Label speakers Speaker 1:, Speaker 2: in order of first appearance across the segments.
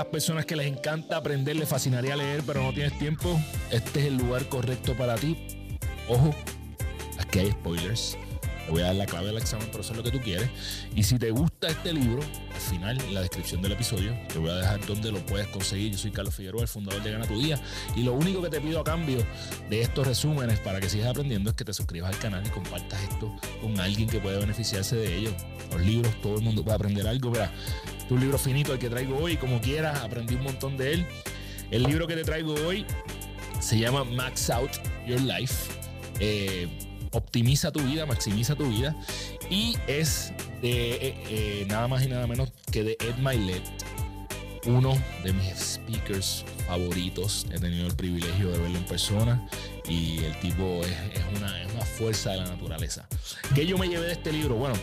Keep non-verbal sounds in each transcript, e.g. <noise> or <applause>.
Speaker 1: las personas que les encanta aprender, les fascinaría leer, pero no tienes tiempo, este es el lugar correcto para ti. Ojo, aquí hay spoilers. Te voy a dar la clave del examen, pero eso es lo que tú quieres. Y si te gusta este libro, al final, en la descripción del episodio, te voy a dejar donde lo puedes conseguir. Yo soy Carlos Figueroa, el fundador de Gana Tu Día. Y lo único que te pido a cambio de estos resúmenes para que sigas aprendiendo es que te suscribas al canal y compartas esto con alguien que pueda beneficiarse de ello. Los libros, todo el mundo puede aprender algo. Mira, un libro finito el que traigo hoy, como quieras, aprendí un montón de él. El libro que te traigo hoy se llama Max Out Your Life. Eh, optimiza tu vida, maximiza tu vida. Y es de eh, eh, nada más y nada menos que de Ed Milet, uno de mis speakers favoritos. He tenido el privilegio de verlo en persona y el tipo es, una, es una, fuerza de la naturaleza. ¿Qué yo me llevé de este libro? Bueno,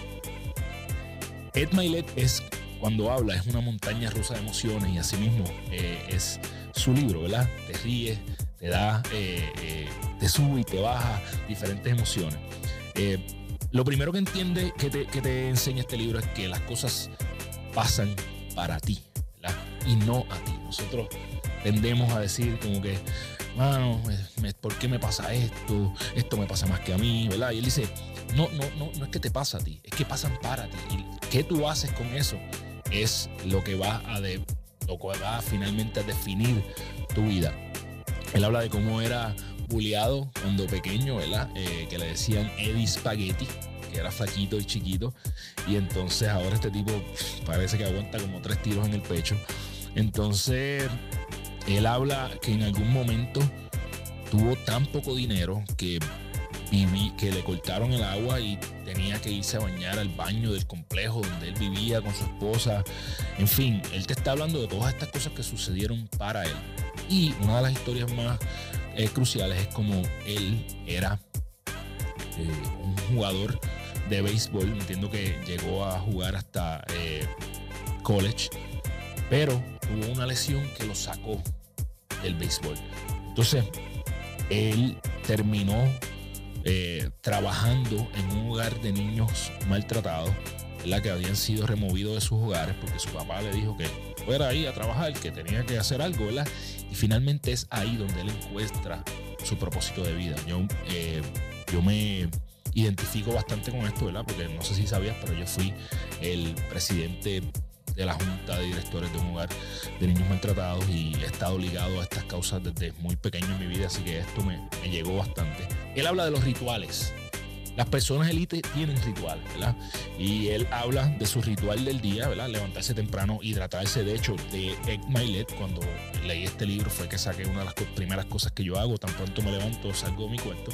Speaker 1: Ed Milet es, cuando habla, es una montaña rusa de emociones y asimismo eh, es su libro, ¿verdad? Te ríes, te da te sube y te baja diferentes emociones. Eh, lo primero que entiende, que te, enseña este libro es que las cosas pasan para ti y no a ti. Nosotros tendemos a decir como que, mano, ¿por qué me pasa esto? Esto me pasa más que a mí, ¿verdad? Y él dice, no, no, no, no es que te pasa a ti, es que pasan para ti. Y qué tú haces con eso es lo que va a, lo que va finalmente a definir tu vida. Él habla de cómo era bulleado cuando pequeño, ¿verdad? Eh, que le decían Eddie Spaghetti, que era flaquito y chiquito. Y entonces ahora este tipo parece que aguanta como tres tiros en el pecho. Entonces, él habla que en algún momento tuvo tan poco dinero que viví, que le cortaron el agua y tenía que irse a bañar al baño del complejo donde él vivía con su esposa. En fin, él te está hablando de todas estas cosas que sucedieron para él. Y una de las historias más cruciales es como él era eh, un jugador de béisbol. Entiendo que llegó a jugar hasta eh, college, pero tuvo una lesión que lo sacó del béisbol. Entonces, él terminó eh, trabajando en un hogar de niños maltratados, la que habían sido removidos de sus hogares porque su papá le dijo que fuera ahí a trabajar, que tenía que hacer algo, ¿verdad? Y finalmente es ahí donde él encuentra su propósito de vida. Yo, eh, yo me identifico bastante con esto, ¿verdad? Porque no sé si sabías, pero yo fui el presidente de la junta de directores de un hogar de niños maltratados y he estado ligado a estas causas desde muy pequeño en mi vida, así que esto me, me llegó bastante. Él habla de los rituales las personas élite tienen rituales, ¿verdad? Y él habla de su ritual del día, ¿verdad? Levantarse temprano, hidratarse. De hecho, de Egg Milet, cuando leí este libro, fue que saqué una de las primeras cosas que yo hago. Tan pronto me levanto, salgo de mi cuarto.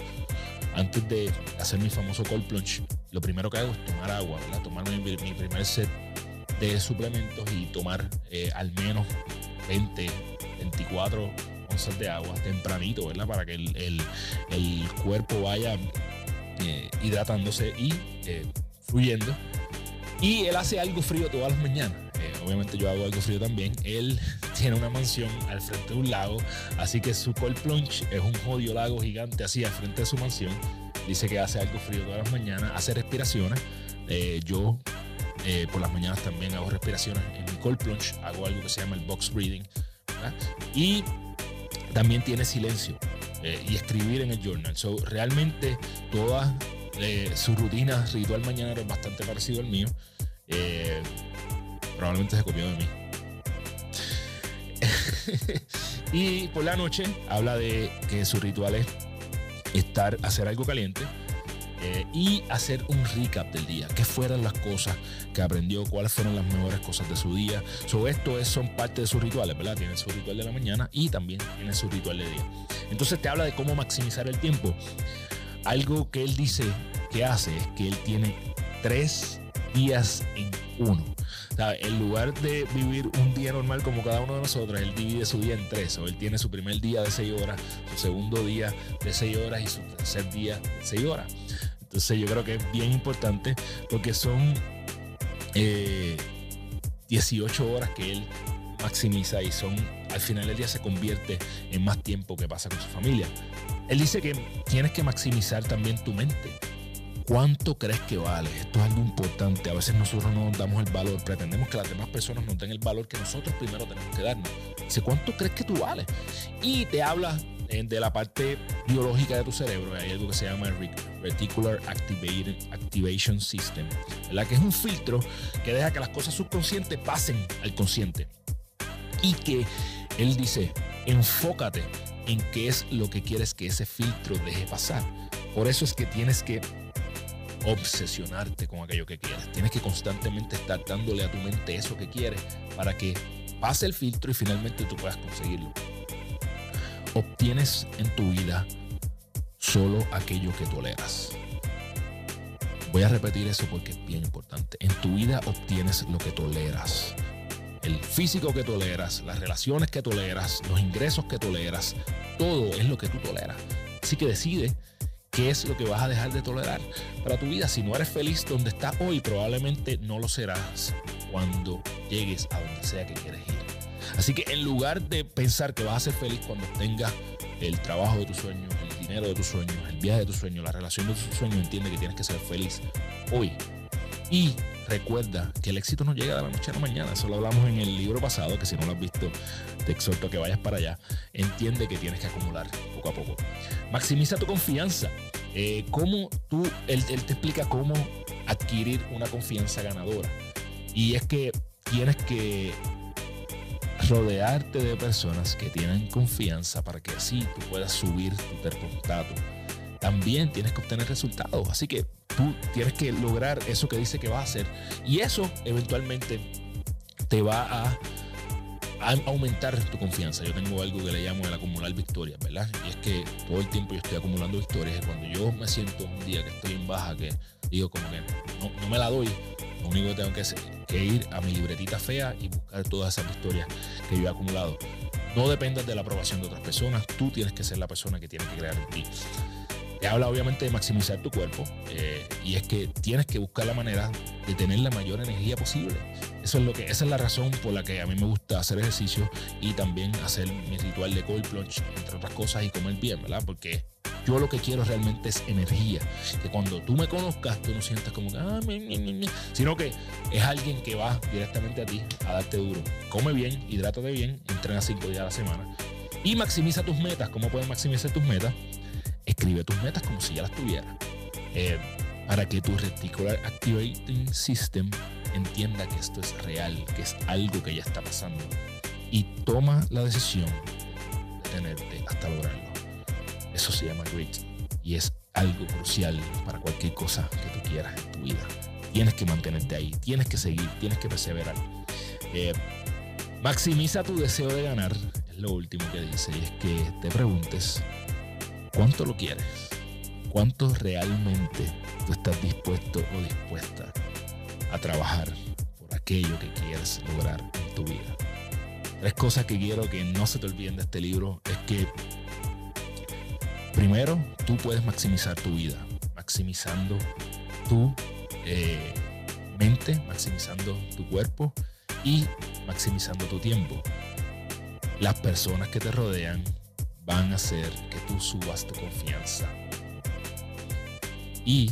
Speaker 1: Antes de hacer mi famoso cold plunge, lo primero que hago es tomar agua, ¿verdad? Tomar mi, primer set de suplementos y tomar eh, al menos 20, 24 onzas de agua tempranito, ¿verdad? Para que el, el cuerpo vaya eh, hidratándose y eh, fluyendo. Y él hace algo frío todas las mañanas. Obviamente yo hago algo frío también. Él <laughs> tiene una mansión al frente de un lago, así que su cold plunge es un jodido lago gigante así al frente de su mansión. Dice que hace algo frío todas las mañanas, hace respiraciones. yo por las mañanas también hago respiraciones en mi cold plunge, hago algo que se llama el box breathing. Y también tiene silencio. Eh, y escribir en el journal. So, realmente toda eh, su rutina ritual mañanero es bastante parecido al mío. Eh, probablemente se copió de mí. <laughs> y por la noche habla de que su ritual es estar, hacer algo caliente eh, y hacer un recap del día. ¿Qué fueron las cosas que aprendió? ¿Cuáles fueron las mejores cosas de su día? So, esto es, son parte de sus rituales, ¿verdad? Tiene su ritual de la mañana y también tiene su ritual de día. Entonces te habla de cómo maximizar el tiempo. Algo que él dice que hace es que él tiene tres días en uno. Sea, en lugar de vivir un día normal como cada uno de nosotros, él divide su día en tres. O él tiene su primer día de seis horas, su segundo día de seis horas y su tercer día de seis horas. Entonces yo creo que es bien importante porque son 18 eh, horas que él maximiza y son al final del día se convierte en más tiempo que pasa con su familia. Él dice que tienes que maximizar también tu mente. ¿Cuánto crees que vale? Esto es algo importante. A veces nosotros no nos damos el valor, pretendemos que las demás personas nos den el valor que nosotros primero tenemos que darnos. Dice, ¿cuánto crees que tú vales? Y te habla eh, de la parte biológica de tu cerebro. Hay algo que se llama el Reticular Activation System, la que es un filtro que deja que las cosas subconscientes pasen al consciente. Y que él dice, enfócate en qué es lo que quieres que ese filtro deje pasar. Por eso es que tienes que obsesionarte con aquello que quieres. Tienes que constantemente estar dándole a tu mente eso que quieres para que pase el filtro y finalmente tú puedas conseguirlo. Obtienes en tu vida solo aquello que toleras. Voy a repetir eso porque es bien importante. En tu vida obtienes lo que toleras. El físico que toleras, las relaciones que toleras, los ingresos que toleras, todo es lo que tú toleras. Así que decide qué es lo que vas a dejar de tolerar para tu vida. Si no eres feliz donde estás hoy, probablemente no lo serás cuando llegues a donde sea que quieres ir. Así que en lugar de pensar que vas a ser feliz cuando tengas el trabajo de tus sueños, el dinero de tus sueños, el viaje de tus sueños, la relación de tus sueños, entiende que tienes que ser feliz hoy. Y recuerda que el éxito no llega de la noche a la mañana. Eso lo hablamos en el libro pasado, que si no lo has visto, te exhorto a que vayas para allá. Entiende que tienes que acumular poco a poco. Maximiza tu confianza. Eh, ¿Cómo tú, él, él te explica cómo adquirir una confianza ganadora. Y es que tienes que rodearte de personas que tienen confianza para que así tú puedas subir tu termostato. También tienes que obtener resultados. Así que tú tienes que lograr eso que dice que vas a hacer. Y eso eventualmente te va a, aumentar tu confianza. Yo tengo algo que le llamo el acumular victorias, ¿verdad? Y es que todo el tiempo yo estoy acumulando victorias. Y cuando yo me siento un día que estoy en baja, que digo como que no, no me la doy, lo único que tengo que, hacer, que ir a mi libretita fea y buscar todas esas victorias que yo he acumulado. No dependas de la aprobación de otras personas, tú tienes que ser la persona que tiene que crear en ti. Te habla obviamente de maximizar tu cuerpo eh, y es que tienes que buscar la manera de tener la mayor energía posible. Eso es lo que, esa es la razón por la que a mí me gusta hacer ejercicio y también hacer mi ritual de cold plunge, entre otras cosas, y comer bien, ¿verdad? Porque yo lo que quiero realmente es energía. Que cuando tú me conozcas, tú no sientas como que, ah, sino que es alguien que va directamente a ti a darte duro. Come bien, hidrátate bien, entrena cinco días a la semana y maximiza tus metas. ¿Cómo puedes maximizar tus metas? escribe tus metas como si ya las tuviera eh, para que tu Reticular Activating System entienda que esto es real, que es algo que ya está pasando. Y toma la decisión de tenerte hasta lograrlo. Eso se llama grit. Y es algo crucial para cualquier cosa que tú quieras en tu vida. Tienes que mantenerte ahí, tienes que seguir, tienes que perseverar. Eh, maximiza tu deseo de ganar, es lo último que dice, y es que te preguntes ¿Cuánto lo quieres? ¿Cuánto realmente tú estás dispuesto o dispuesta a trabajar por aquello que quieres lograr en tu vida? Tres cosas que quiero que no se te olviden de este libro es que primero tú puedes maximizar tu vida, maximizando tu eh, mente, maximizando tu cuerpo y maximizando tu tiempo. Las personas que te rodean van a hacer que tú subas tu confianza. Y...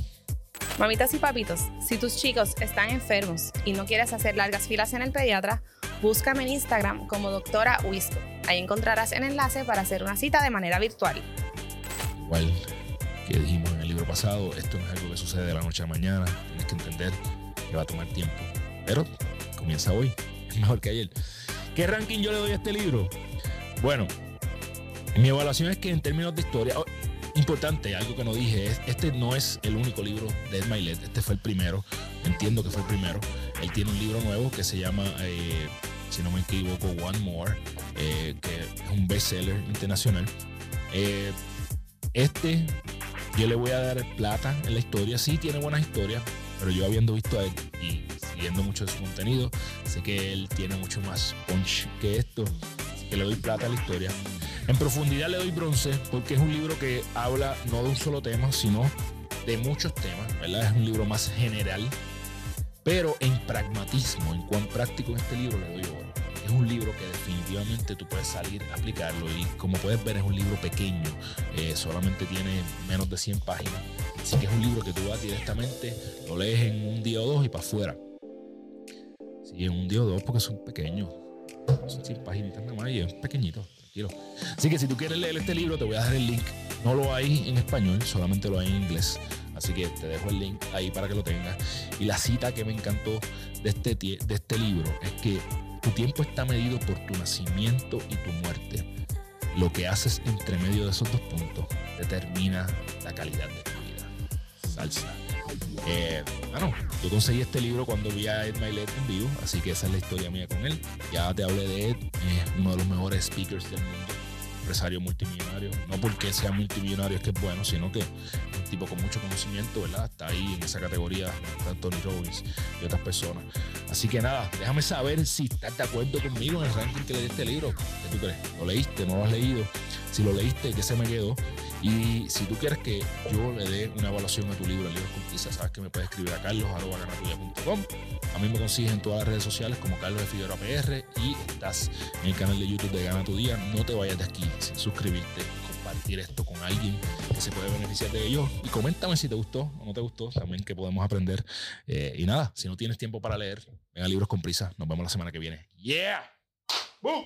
Speaker 2: Mamitas y papitos, si tus chicos están enfermos y no quieres hacer largas filas en el pediatra, búscame en Instagram como doctora Wisco. Ahí encontrarás el enlace para hacer una cita de manera virtual.
Speaker 1: Igual que dijimos en el libro pasado, esto no es algo que sucede de la noche a la mañana. Tienes que entender que va a tomar tiempo. Pero comienza hoy. Es <laughs> mejor que ayer. ¿Qué ranking yo le doy a este libro? Bueno, mi evaluación es que en términos de historia, oh, importante, algo que no dije, es, este no es el único libro de Ed este fue el primero, entiendo que fue el primero. Él tiene un libro nuevo que se llama, eh, si no me equivoco, One More, eh, que es un bestseller internacional. Eh, este, yo le voy a dar plata en la historia, sí tiene buenas historias, pero yo habiendo visto a él y siguiendo mucho de su contenido, sé que él tiene mucho más punch que esto, que le doy plata a la historia. En profundidad le doy bronce porque es un libro que habla no de un solo tema, sino de muchos temas, ¿verdad? Es un libro más general, pero en pragmatismo, en cuán práctico en este libro le doy oro. Es un libro que definitivamente tú puedes salir a aplicarlo y como puedes ver es un libro pequeño, eh, solamente tiene menos de 100 páginas Así que es un libro que tú vas directamente, lo lees en un día o dos y para afuera. Sí, en un día o dos porque son pequeños. Son 100 páginas nada más y es pequeñito, tranquilo. Así que si tú quieres leer este libro, te voy a dejar el link. No lo hay en español, solamente lo hay en inglés. Así que te dejo el link ahí para que lo tengas. Y la cita que me encantó de este, de este libro es que tu tiempo está medido por tu nacimiento y tu muerte. Lo que haces entre medio de esos dos puntos determina la calidad de tu vida. Salsa. Eh, bueno, yo conseguí este libro cuando vi a Ed Milet en vivo, así que esa es la historia mía con él. Ya te hablé de Ed, es uno de los mejores speakers del mundo empresario multimillonario. No porque sea multimillonario es que es bueno, sino que un tipo con mucho conocimiento, ¿verdad? Está ahí en esa categoría, está Tony Robbins y otras personas. Así que nada, déjame saber si estás de acuerdo conmigo en el ranking que le di este libro. ¿Qué tú crees? ¿Lo leíste? ¿No lo has leído? Si lo leíste, ¿qué se me quedó? Y si tú quieres que yo le dé una evaluación a tu libro, el libro con sabes que me puedes escribir a carlos.ganatuya.com. A mí me consigues en todas las redes sociales como Carlos de Figueroa PR y estás en el canal de YouTube de Gana Tu Día. No te vayas de aquí sin suscribirte y compartir esto con alguien que se puede beneficiar de ello. Y coméntame si te gustó o no te gustó, también que podemos aprender. Eh, y nada, si no tienes tiempo para leer, venga libros con prisa. Nos vemos la semana que viene. ¡Yeah! ¡Boom!